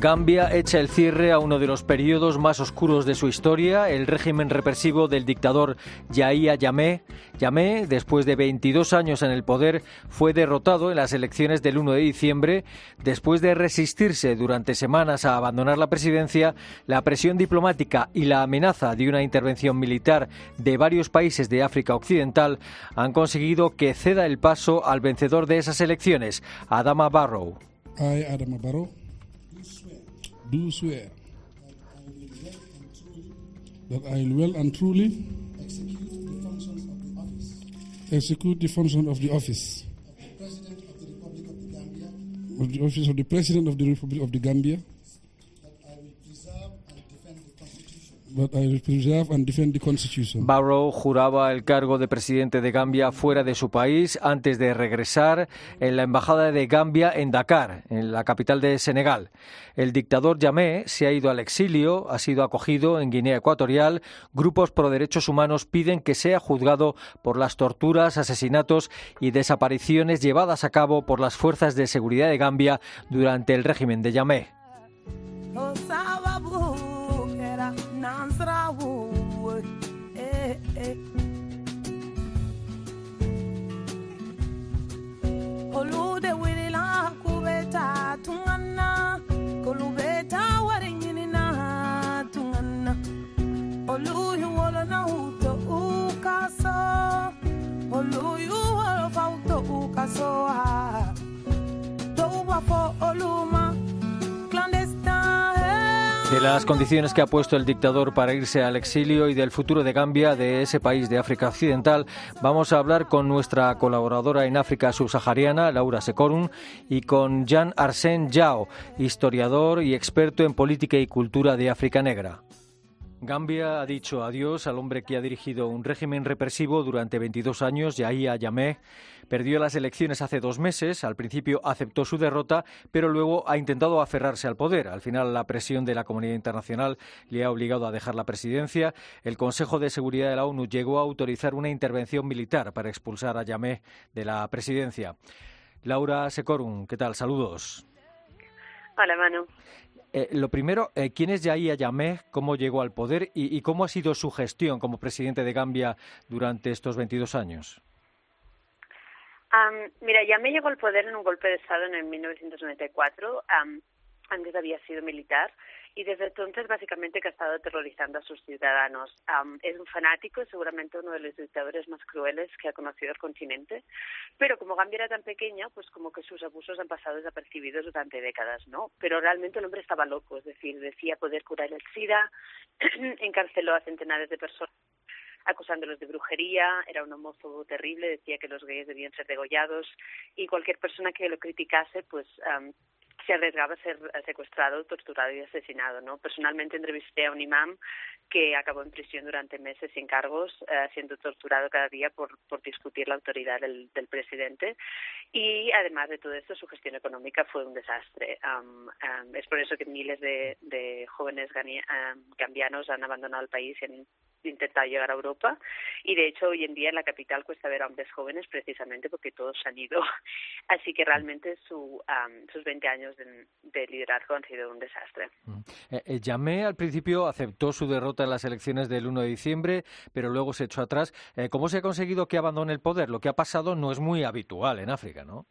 Gambia echa el cierre a uno de los periodos más oscuros de su historia, el régimen represivo del dictador Yahya Jammeh. Jammeh, después de 22 años en el poder, fue derrotado en las elecciones del 1 de diciembre. Después de resistirse durante semanas a abandonar la presidencia, la presión diplomática y la amenaza de una intervención militar de varios países de África Occidental han conseguido que ceda el paso al vencedor de esas elecciones, Adama Barrow. Adama Barrow do swear? That I will well and truly execute the functions of the office. Of the office of the President of the Republic of the Gambia Barrow juraba el cargo de presidente de Gambia fuera de su país antes de regresar en la embajada de Gambia en Dakar, en la capital de Senegal. El dictador Yamé se ha ido al exilio, ha sido acogido en Guinea Ecuatorial. Grupos pro derechos humanos piden que sea juzgado por las torturas, asesinatos y desapariciones llevadas a cabo por las fuerzas de seguridad de Gambia durante el régimen de Yamé. De las condiciones que ha puesto el dictador para irse al exilio y del futuro de Gambia, de ese país de África Occidental, vamos a hablar con nuestra colaboradora en África subsahariana, Laura Secorum, y con Jean Arsène Yao, historiador y experto en política y cultura de África Negra. Gambia ha dicho adiós al hombre que ha dirigido un régimen represivo durante 22 años, Yahya Jammeh. Perdió las elecciones hace dos meses. Al principio aceptó su derrota, pero luego ha intentado aferrarse al poder. Al final, la presión de la comunidad internacional le ha obligado a dejar la presidencia. El Consejo de Seguridad de la ONU llegó a autorizar una intervención militar para expulsar a Jammeh de la presidencia. Laura Secorum, ¿qué tal? Saludos. Hola, Manu. Eh, lo primero, eh, ¿quién es Yahya Jammeh? ¿Cómo llegó al poder? Y, cómo ha sido su gestión como presidente de Gambia durante estos 22 años? mira, Jammeh llegó al poder en un golpe de Estado en el 1994. antes había sido militar y desde entonces básicamente que ha estado aterrorizando a sus ciudadanos. es un fanático, seguramente uno de los dictadores más crueles que ha conocido el continente, pero como Gambia era tan pequeña, pues como que sus abusos han pasado desapercibidos durante décadas, ¿no? Pero realmente el hombre estaba loco, es decir, decía poder curar el SIDA, encarceló a centenares de personas acusándolos de brujería, era un homófobo terrible, decía que los gays debían ser degollados y cualquier persona que lo criticase, pues se arriesgaba a ser secuestrado, torturado y asesinado. ¿no? Personalmente entrevisté a un imán que acabó en prisión durante meses sin cargos, eh, siendo torturado cada día por, por discutir la autoridad del, del, presidente. Y además de todo esto, su gestión económica fue un desastre. es por eso que miles de, de jóvenes gambianos han abandonado el país y han intentado llegar a Europa. Y de hecho, hoy en día en la capital cuesta ver a hombres jóvenes precisamente porque todos han ido. Así que realmente su, sus 20 años de, liderazgo han sido un desastre. Mm. Eh, eh al principio aceptó su derrota en las elecciones del 1 de diciembre, pero luego se echó atrás. Eh, ¿Cómo se ha conseguido que abandone el poder? Lo que ha pasado no es muy habitual en África, ¿no?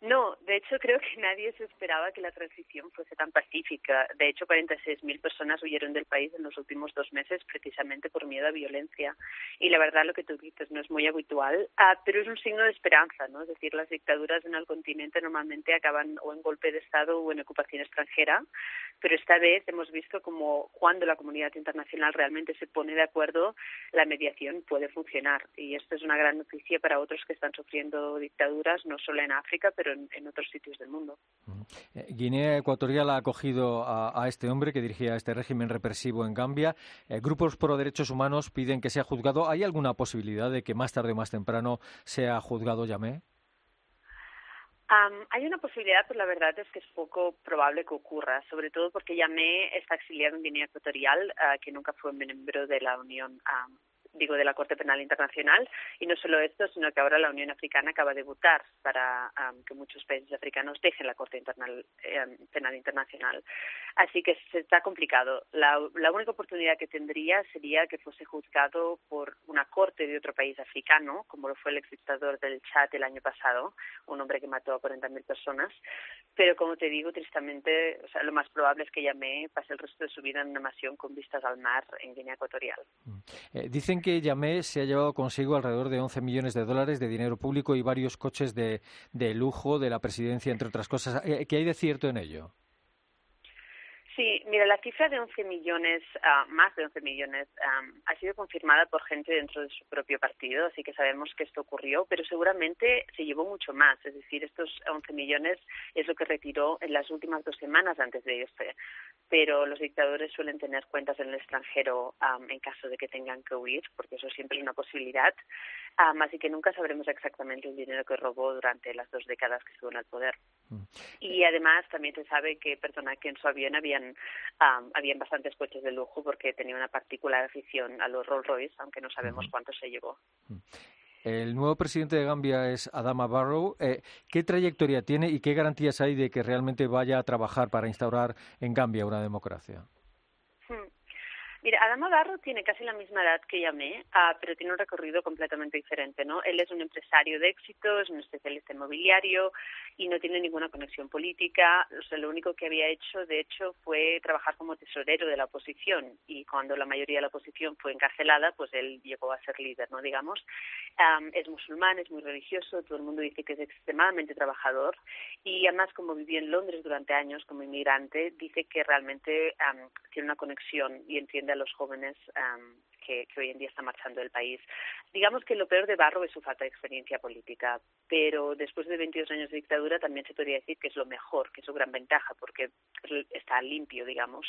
No, de hecho creo que nadie se esperaba que la transición fuese tan pacífica. De hecho, 46.000 personas huyeron del país en los últimos dos meses precisamente por miedo a violencia. Y la verdad lo que tú dices no es muy habitual, ah, pero es un signo de esperanza, ¿no? Es decir, las dictaduras en el continente normalmente acaban o en golpe de Estado o en ocupación extranjera, pero esta vez hemos visto como cuando la comunidad internacional realmente se pone de acuerdo, la mediación puede funcionar. Y esto es una gran noticia para otros que están sufriendo dictaduras, no solo en África, pero en, otros sitios del mundo. Eh, Guinea Ecuatorial ha acogido a, este hombre que dirigía este régimen represivo en Gambia. Eh, grupos pro derechos humanos piden que sea juzgado. ¿Hay alguna posibilidad de que más tarde o más temprano sea juzgado Yamé? hay una posibilidad, pero la verdad es que es poco probable que ocurra, sobre todo porque Yamé está exiliado en Guinea Ecuatorial, ah, que nunca fue miembro de la Unión digo, de la Corte Penal Internacional. Y no solo esto, sino que ahora la Unión Africana acaba de votar para que muchos países africanos dejen la Corte eh, Penal Internacional. Así que se está complicado. La, la única oportunidad que tendría sería que fuese juzgado por una corte de otro país africano, como lo fue el exdictador del Chad el año pasado, un hombre que mató a 40.000 personas. Pero como te digo, tristemente, o sea, lo más probable es que Yamé pase el resto de su vida en una nación con vistas al mar en Guinea Ecuatorial. Mm. Eh, dicen que Yamé se ha llevado consigo alrededor de 11 millones de dólares de dinero público y varios coches de, de lujo de la presidencia, entre otras cosas. Eh, ¿Qué hay de cierto en ello? Sí, mira, la cifra de 11 millones, uh, más de 11 millones, um, ha sido confirmada por gente dentro de su propio partido, así que sabemos que esto ocurrió, pero seguramente se llevó mucho más. Es decir, estos 11 millones es lo que retiró en las últimas dos semanas antes de irse. Pero los dictadores suelen tener cuentas en el extranjero um, en caso de que tengan que huir, porque eso siempre es una posibilidad. Um, así que nunca sabremos exactamente el dinero que robó durante las dos décadas que estuvo en el poder. Mm. Y además también se sabe que personas que en su avión habían habían bastantes coches de lujo porque tenía una particular afición a los Rolls Royce, aunque no sabemos cuánto se llevó. El nuevo presidente de Gambia es Adama Barrow. Eh, ¿Qué trayectoria tiene y qué garantías hay de que realmente vaya a trabajar para instaurar en Gambia una democracia? Mira, Adama Barro tiene casi la misma edad que Yamé, ah, pero tiene un recorrido completamente diferente, ¿no? Él es un empresario de éxito, es un especialista inmobiliario y no tiene ninguna conexión política. O sea, lo único que había hecho, de hecho, fue trabajar como tesorero de la oposición y cuando la mayoría de la oposición fue encarcelada, pues él llegó a ser líder, ¿no? Digamos. es musulmán, es muy religioso, todo el mundo dice que es extremadamente trabajador y además, como vivió en Londres durante años como inmigrante, dice que realmente tiene una conexión y entiende a los jóvenes que, hoy en día están marchando del país. Digamos que lo peor de Barro es su falta de experiencia política, pero después de 22 años de dictadura también se podría decir que es lo mejor, que es su gran ventaja, porque está limpio, digamos.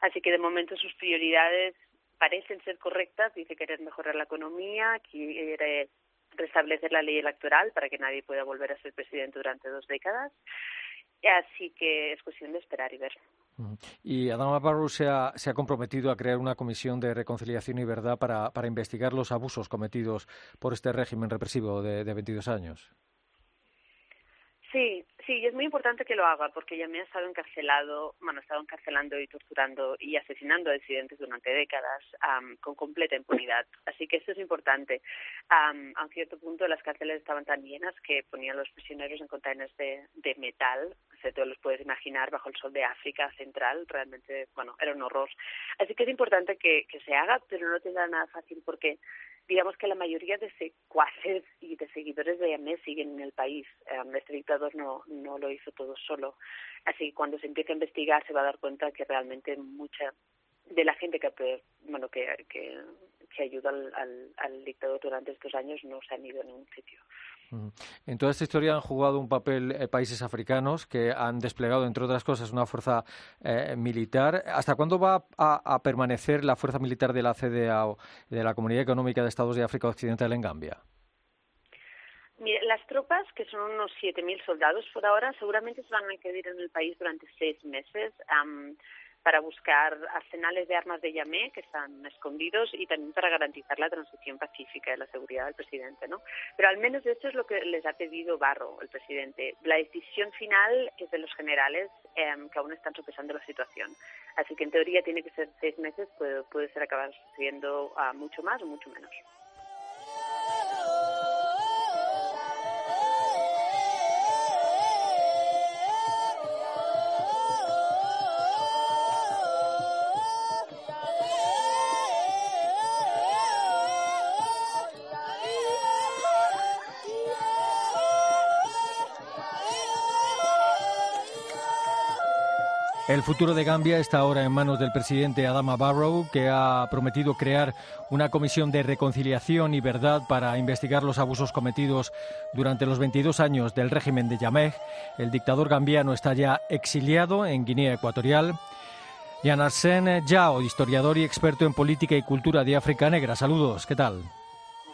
Así que de momento sus prioridades parecen ser correctas. Dice querer mejorar la economía, quiere restablecer la ley electoral para que nadie pueda volver a ser presidente durante dos décadas. Así que es cuestión de esperar y ver. Y Adama Barrow se ha, se ha, comprometido a crear una comisión de reconciliación y verdad para, para investigar los abusos cometidos por este régimen represivo de, de 22 años. Sí, sí, y es muy importante que lo haga porque ya me ha estado encarcelado, bueno, ha estado encarcelando y torturando y asesinando a disidentes durante décadas con completa impunidad. Así que esto es importante. a un cierto punto las cárceles estaban tan llenas que ponían los prisioneros en containers de, de metal, sea, tú los puedes imaginar bajo el sol de África central, realmente, bueno, era un horror. Así que es importante que, que se haga, pero no tendrá nada fácil porque digamos que la mayoría de secuaces y de seguidores de Yamé siguen en el país. este dictador no, no lo hizo todo solo. Así que cuando se empiece a investigar se va a dar cuenta que realmente mucha de la gente que bueno que, que, que ayuda al, al, al dictador durante estos años no se han ido a ningún sitio. En toda esta historia han jugado un papel eh, países africanos que han desplegado, entre otras cosas, una fuerza eh, militar. ¿Hasta cuándo va a, permanecer la fuerza militar de la CDA o de la Comunidad Económica de Estados de África Occidental en Gambia? las tropas, que son unos 7.000 soldados por ahora, seguramente se van a quedar en el país durante seis meses para buscar arsenales de armas de Yamé que están escondidos y también para garantizar la transición pacífica y la seguridad del presidente, ¿no? Pero al menos esto es lo que les ha pedido Barro, el presidente. La decisión final es de los generales em, que aún están sopesando la situación. Así que en teoría tiene que ser seis meses, puede, puede ser acabar siendo uh, mucho más o mucho menos. El futuro de Gambia está ahora en manos del presidente Adama Barrow, que ha prometido crear una comisión de reconciliación y verdad para investigar los abusos cometidos durante los 22 años del régimen de Yameh. El dictador gambiano está ya exiliado en Guinea Ecuatorial. Yan Arsene Yao, historiador y experto en política y cultura de África Negra. Saludos, ¿qué tal?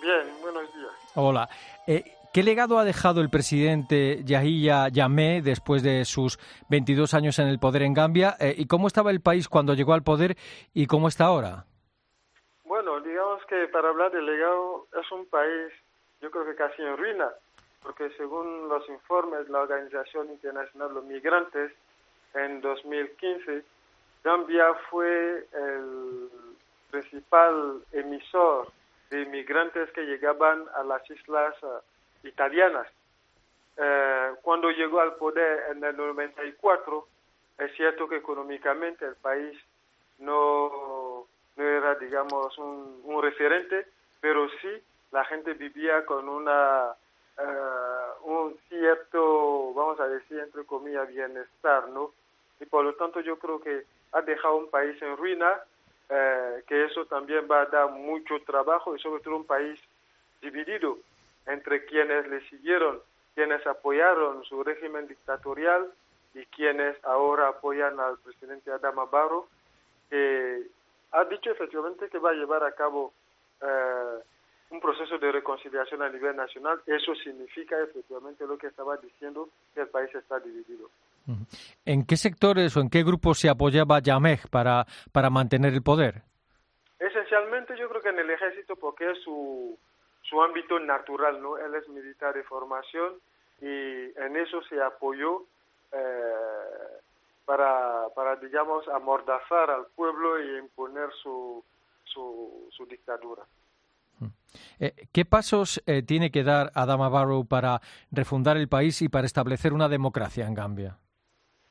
Bien, buenos días. Hola. Eh, ¿Qué legado ha dejado el presidente Yahya Jammeh después de sus 22 años en el poder en Gambia? Eh, ¿Y cómo estaba el país cuando llegó al poder y cómo está ahora? Bueno, digamos que para hablar del legado es un país, yo creo que casi en ruina, porque según los informes de la Organización Internacional de los Migrantes, en 2015, Gambia fue el principal emisor de inmigrantes que llegaban a las islas italianas. Eh, cuando llegó al poder en el 94, es cierto que económicamente el país no, no era, digamos, un, referente, pero sí la gente vivía con una eh, un cierto, vamos a decir, entre comillas, bienestar, ¿no? Y por lo tanto yo creo que ha dejado un país en ruina, eh, que eso también va a dar mucho trabajo y sobre todo un país dividido entre quienes le siguieron, quienes apoyaron su régimen dictatorial y quienes ahora apoyan al presidente Adama Barrow, que ha dicho efectivamente que va a llevar a cabo eh, un proceso de reconciliación a nivel nacional. Eso significa efectivamente lo que estaba diciendo, que el país está dividido. ¿En qué sectores o en qué grupos se apoyaba Yameh para, para mantener el poder? Esencialmente yo creo que en el ejército porque es su, su ámbito natural, ¿no? Él es militar de formación y en eso se apoyó eh, para, para, digamos, amordazar al pueblo y imponer su, su, su dictadura. Eh, ¿Qué pasos eh, tiene que dar Adama Barrow para refundar el país y para establecer una democracia en Gambia?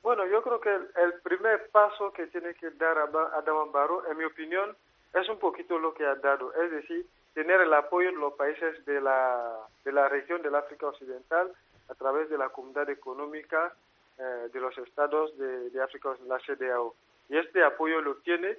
Bueno, yo creo que el, el primer paso que tiene que dar Adama Barrow, en mi opinión, es un poquito lo que ha dado, es decir, tener el apoyo de los países de la, de la región del África Occidental a través de la Comunidad Económica eh, de los Estados de, de África, la CDAO. Y este apoyo lo tiene,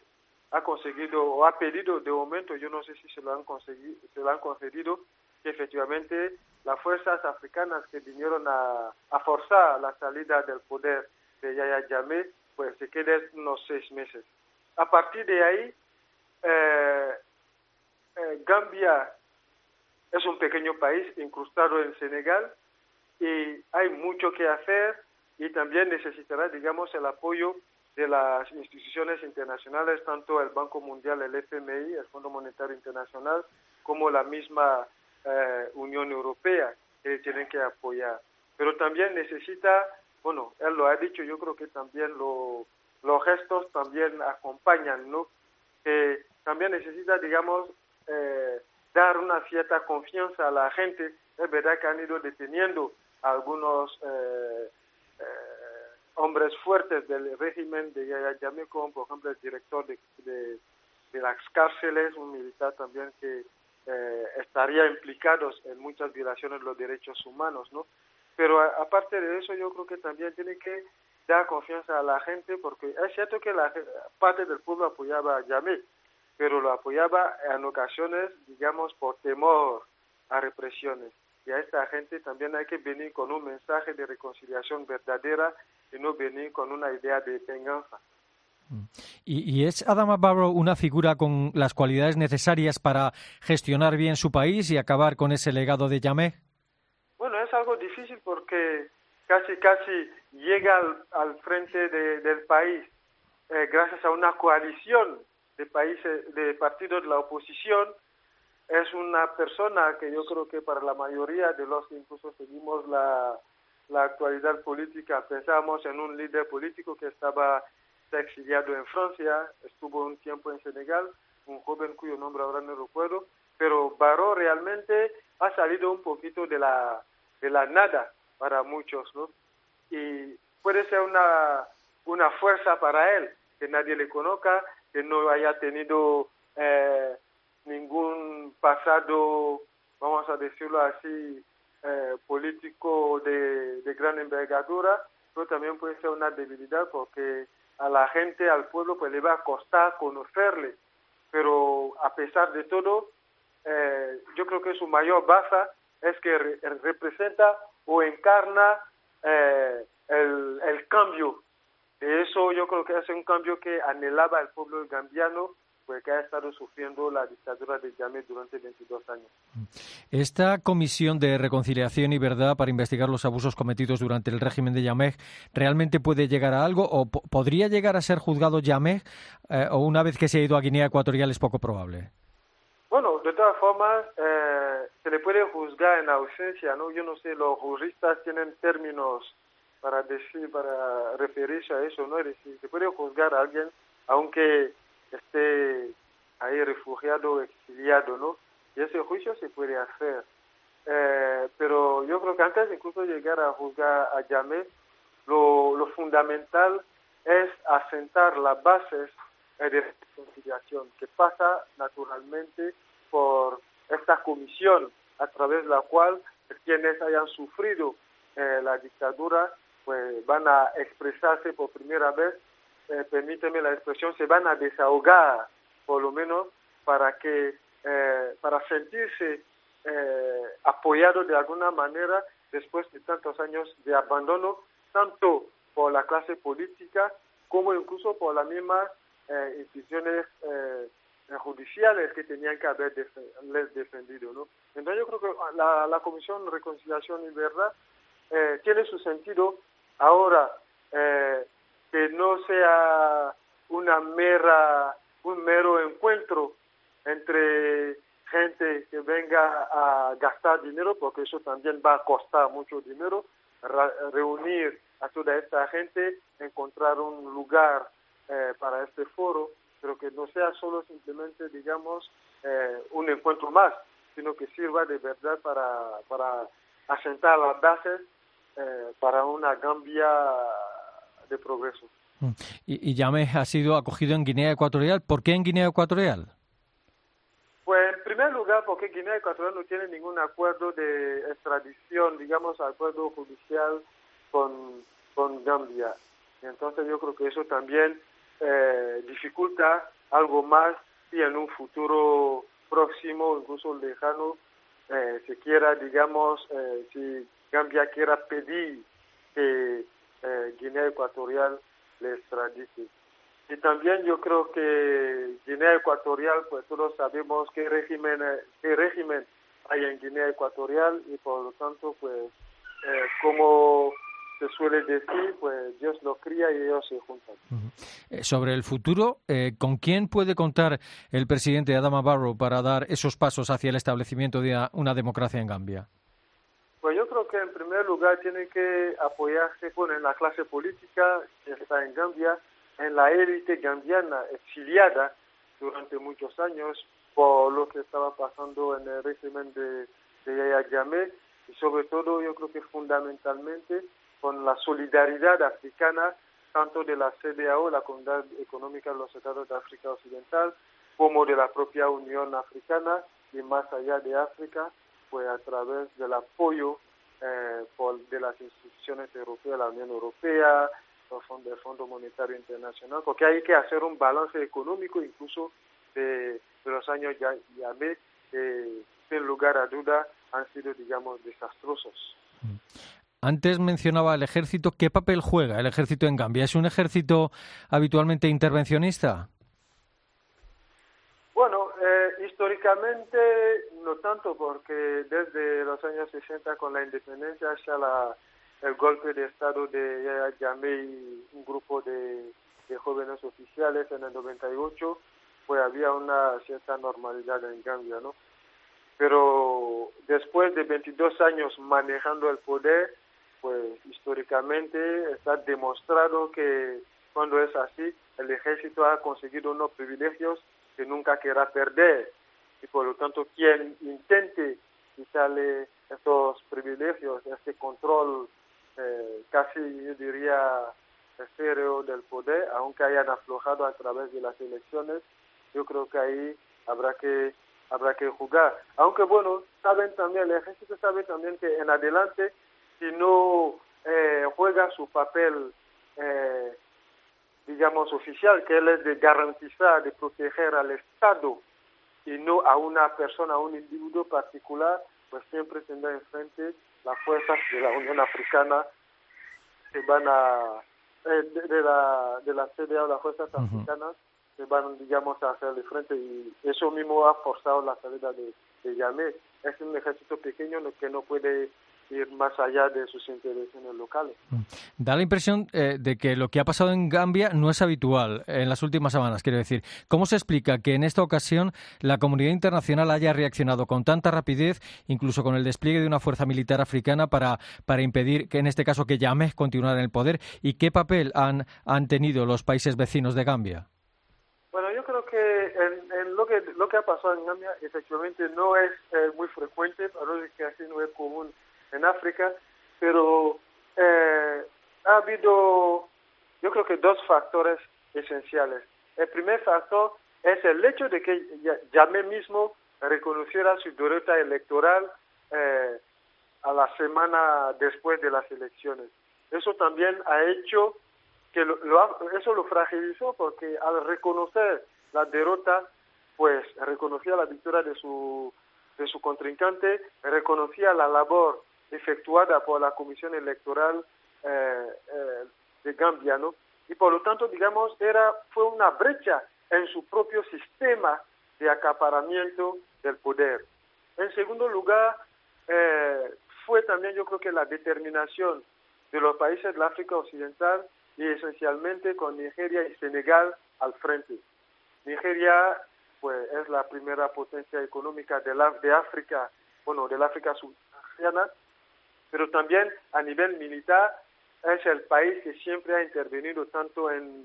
ha conseguido o ha pedido de momento, yo no sé si se lo han, conseguido, se lo han concedido, que efectivamente las fuerzas africanas que vinieron a, a forzar la salida del poder de Yaya Jammeh, pues se queden unos seis meses. A partir de ahí, eh, eh, Gambia es un pequeño país incrustado en Senegal y hay mucho que hacer y también necesitará, digamos, el apoyo de las instituciones internacionales, tanto el Banco Mundial, el FMI, el Fondo Monetario Internacional, como la misma eh, Unión Europea, que tienen que apoyar. Pero también necesita, bueno, él lo ha dicho, yo creo que también lo, los gestos también acompañan, ¿no? Que también necesita, digamos, eh, dar una cierta confianza a la gente. Es verdad que han ido deteniendo algunos eh, eh, hombres fuertes del régimen de Yaya Jammeh, como por ejemplo el director de, las cárceles, un militar también que eh, estaría implicado en muchas violaciones de los derechos humanos, ¿no? Pero aparte de eso, yo creo que también tiene que dar confianza a la gente, porque es cierto que la parte del pueblo apoyaba a Jammeh, pero lo apoyaba en ocasiones, digamos, por temor a represiones. Y a esta gente también hay que venir con un mensaje de reconciliación verdadera y no venir con una idea de venganza. ¿Y, ¿Y, es Adama Barrow una figura con las cualidades necesarias para gestionar bien su país y acabar con ese legado de Yameh? Bueno, es algo difícil porque casi, casi llega al, al frente de, del país eh, gracias a una coalición de países, de partidos de la oposición, es una persona que yo creo que para la mayoría de los que incluso seguimos la, la actualidad política, pensamos en un líder político que estaba exiliado en Francia, estuvo un tiempo en Senegal, un joven cuyo nombre ahora no recuerdo, pero Barro realmente ha salido un poquito de la, de la nada para muchos, ¿no? Y puede ser una, una fuerza para él, que nadie le conozca, que no haya tenido eh, ningún pasado, vamos a decirlo así, eh, político de, de, gran envergadura, pero también puede ser una debilidad porque a la gente, al pueblo, pues le va a costar conocerle. Pero a pesar de todo, eh, yo creo que su mayor baza es que re representa o encarna eh, el, el cambio. Eso yo creo que es un cambio que anhelaba el pueblo gambiano pues, que ha estado sufriendo la dictadura de Yamé durante 22 años. Esta comisión de reconciliación y verdad para investigar los abusos cometidos durante el régimen de Yamé realmente puede llegar a algo o podría llegar a ser juzgado Yamé eh, o una vez que se ha ido a Guinea Ecuatorial es poco probable. Bueno, de todas formas, eh, se le puede juzgar en ausencia, ¿no? Yo no sé, los juristas tienen términos para decir, para referirse a eso, ¿no? Es decir, se puede juzgar a alguien aunque esté ahí refugiado o exiliado, ¿no? Y ese juicio se puede hacer. Eh, pero yo creo que antes de incluso llegar a juzgar a Yamé, lo, lo fundamental es asentar las bases de reconciliación, que pasa naturalmente por esta comisión a través de la cual quienes hayan sufrido eh, la dictadura pues van a expresarse por primera vez eh, permíteme la expresión, se van a desahogar, por lo menos, para que, eh, para sentirse eh, apoyados de alguna manera después de tantos años de abandono, tanto por la clase política como incluso por las mismas eh, instituciones eh, judiciales que tenían que haber defendido. ¿no? Entonces yo creo que la, la Comisión de Reconciliación y Verdad eh, tiene su sentido ahora eh, que no sea una mera, un mero encuentro entre gente que venga a gastar dinero, porque eso también va a costar mucho dinero, reunir a toda esta gente, encontrar un lugar eh, para este foro, pero que no sea solo simplemente, digamos, eh, un encuentro más, sino que sirva de verdad para, para asentar las bases eh, para una Gambia de progreso. Mm. Y, y ha sido acogido en Guinea Ecuatorial. ¿Por qué en Guinea Ecuatorial? Pues en primer lugar porque Guinea Ecuatorial no tiene ningún acuerdo de extradición, digamos, acuerdo judicial con, con Gambia. Y entonces yo creo que eso también eh, dificulta algo más si en un futuro próximo, incluso lejano, eh, se quiera, digamos, eh, si Gambia quiera pedir que eh, Guinea Ecuatorial le extradite. Y también yo creo que Guinea Ecuatorial, pues todos sabemos qué régimen, qué régimen hay en Guinea Ecuatorial y por lo tanto, pues, eh, como se suele decir, pues Dios lo cría y ellos se juntan. -huh. Sobre el futuro, eh, ¿con quién puede contar el presidente Adama Barrow para dar esos pasos hacia el establecimiento de una democracia en Gambia? Que en primer lugar tiene que apoyarse bueno, en la clase política que está en Gambia, en la élite gambiana exiliada durante muchos años por lo que estaba pasando en el régimen de, de Yaya Jammeh. Y sobre todo yo creo que fundamentalmente con la solidaridad africana tanto de la CDAO, la Comunidad Económica de los Estados de África Occidental, como de la propia Unión Africana y más allá de África, pues a través del apoyo eh, por, de las instituciones europeas, la Unión Europea, el Fondo, Monetario Internacional, porque hay que hacer un balance económico incluso de, los años ya, ya ve, eh, sin lugar a duda han sido, digamos, desastrosos. Antes mencionaba el ejército. ¿Qué papel juega el ejército en Gambia? ¿Es un ejército habitualmente intervencionista? Bueno, eh, históricamente no tanto porque desde los años 60 con la independencia hasta el golpe de estado de Yaya Jammeh y un grupo de, de jóvenes oficiales en el 98, pues había una cierta normalidad en Gambia, ¿no? Pero después de 22 años manejando el poder, pues históricamente está demostrado que cuando es así, el ejército ha conseguido unos privilegios que nunca querrá perder y por lo tanto quien intente quitarle esos privilegios, este control eh, casi yo diría estéreo del poder, aunque hayan aflojado a través de las elecciones, yo creo que ahí habrá que habrá que jugar. Aunque bueno, saben también, el ejército sabe también que en adelante, si no eh, juega su papel eh, digamos, oficial, que es de garantizar, de proteger al Estado y no a una persona, a un individuo particular, pues siempre tendrá enfrente las fuerzas de la Unión Africana que van a, eh, de, de, la, de la CDA o las fuerzas uh -huh. africanas que que van, digamos, a hacerle frente y eso mismo ha forzado la salida de, de Yamé. Es un ejército pequeño que no puede ir más allá de sus intereses locales. Mm. Da la impresión eh, de que lo que ha pasado en Gambia no es habitual en las últimas semanas, quiero decir. ¿Cómo se explica que en esta ocasión la comunidad internacional haya reaccionado con tanta rapidez, incluso con el despliegue de una fuerza militar africana para, para impedir que en este caso que Yameh continuara en el poder? ¿Y qué papel han, han tenido los países vecinos de Gambia? Bueno, yo creo que, en, lo que lo que ha pasado en Gambia efectivamente no es eh, muy frecuente, pero es que así no es común en África, pero eh, ha habido, yo creo que dos factores esenciales. El primer factor es el hecho de que Yamé mismo reconociera su derrota electoral eh, a la semana después de las elecciones. Eso también ha hecho que lo, eso lo fragilizó porque al reconocer la derrota, pues reconocía la victoria de su de su contrincante, reconocía la labor efectuada por la Comisión Electoral eh, eh, de Gambia, ¿no? Y por lo tanto, digamos, era fue una brecha en su propio sistema de acaparamiento del poder. En segundo lugar, eh, fue también yo creo que la determinación de los países del África Occidental y esencialmente con Nigeria y Senegal al frente. Nigeria pues es la primera potencia económica de, la, de África, bueno, del África subsahariana pero también a nivel militar es el país que siempre ha intervenido tanto en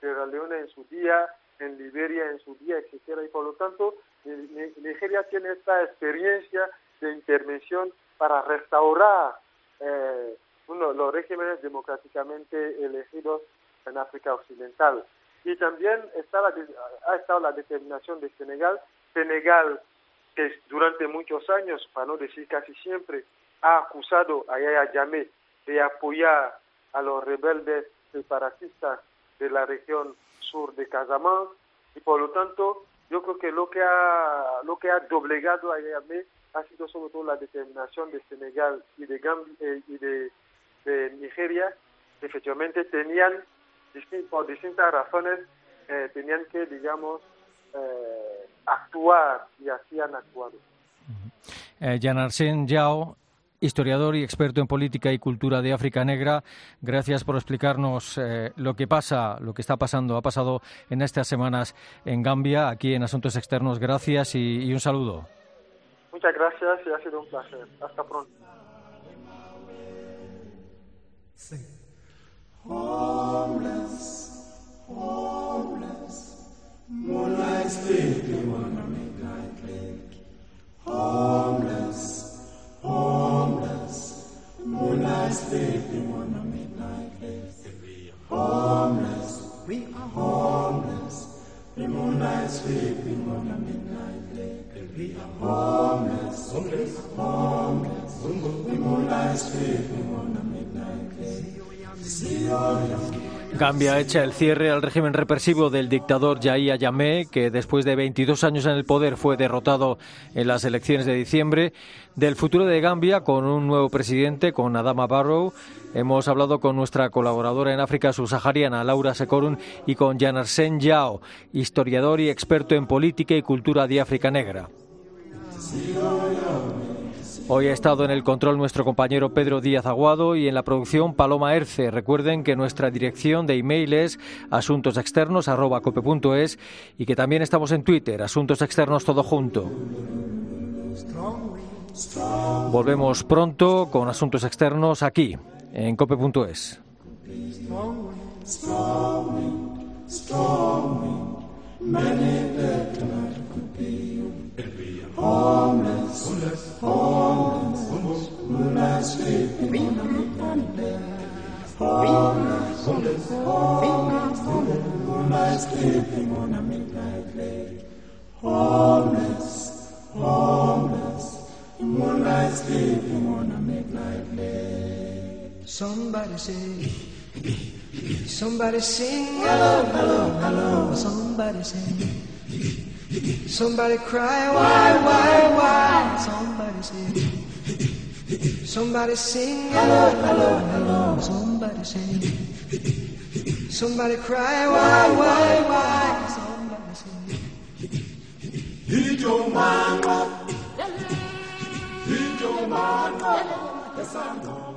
Sierra Leona en su día, en Liberia en su día, etcétera, y por lo tanto Nigeria tiene esta experiencia de intervención para restaurar eh, uno, los regímenes democráticamente elegidos en África Occidental. Y también está la, ha estado la determinación de Senegal. Senegal, que durante muchos años, para no decir casi siempre, ha acusado a Yaya Yamé de apoyar a los rebeldes separatistas de la región sur de Casamance y por lo tanto yo creo que lo que ha lo que ha doblegado a Yamé ha sido sobre todo la determinación de Senegal y de eh, y de, Nigeria. Efectivamente tenían por distintas razones eh, tenían que digamos eh, actuar y así han actuado. Eh, Yao historiador y experto en política y cultura de África Negra. Gracias por explicarnos eh, lo que pasa, lo que está pasando, ha pasado en estas semanas en Gambia, aquí en Asuntos Externos. Gracias y, un saludo. Muchas gracias y ha sido un placer. Hasta pronto. Moonlight sleeping on a midnight place. We are homeless. We are homeless. The moonlight sleeping on a midnight place. We are homeless. Homeless. Homeless. The moonlight sleeping on a midnight place. See all Gambia echa el cierre al régimen represivo del dictador Yahya Jammeh, que después de 22 años en el poder fue derrotado en las elecciones de diciembre. Del futuro de Gambia con un nuevo presidente, con Adama Barrow. Hemos hablado con nuestra colaboradora en África subsahariana, Laura Secorun, y con Janarsen Yao, historiador y experto en política y cultura de África Negra. Hoy ha estado en el control nuestro compañero Pedro Díaz Aguado y en la producción Paloma Erce. Recuerden que nuestra dirección de email es asuntosexternos.cope.es y que también estamos en Twitter, Asuntos Externos Todo Junto. Volvemos pronto con Asuntos Externos aquí, en cope.es. homeless, homeless, homeless, midnight bed. Homeless, homeless, homeless. Homeless, homeless. Somebody say, somebody sing, hello, hello, hello, somebody sing. Somebody cry, why, why, why? Somebody say. Somebody sing, hello, hello, hello. Somebody say. Somebody cry, why, why, why? Somebody say. He don't mind. He don't mind. Yes, I know.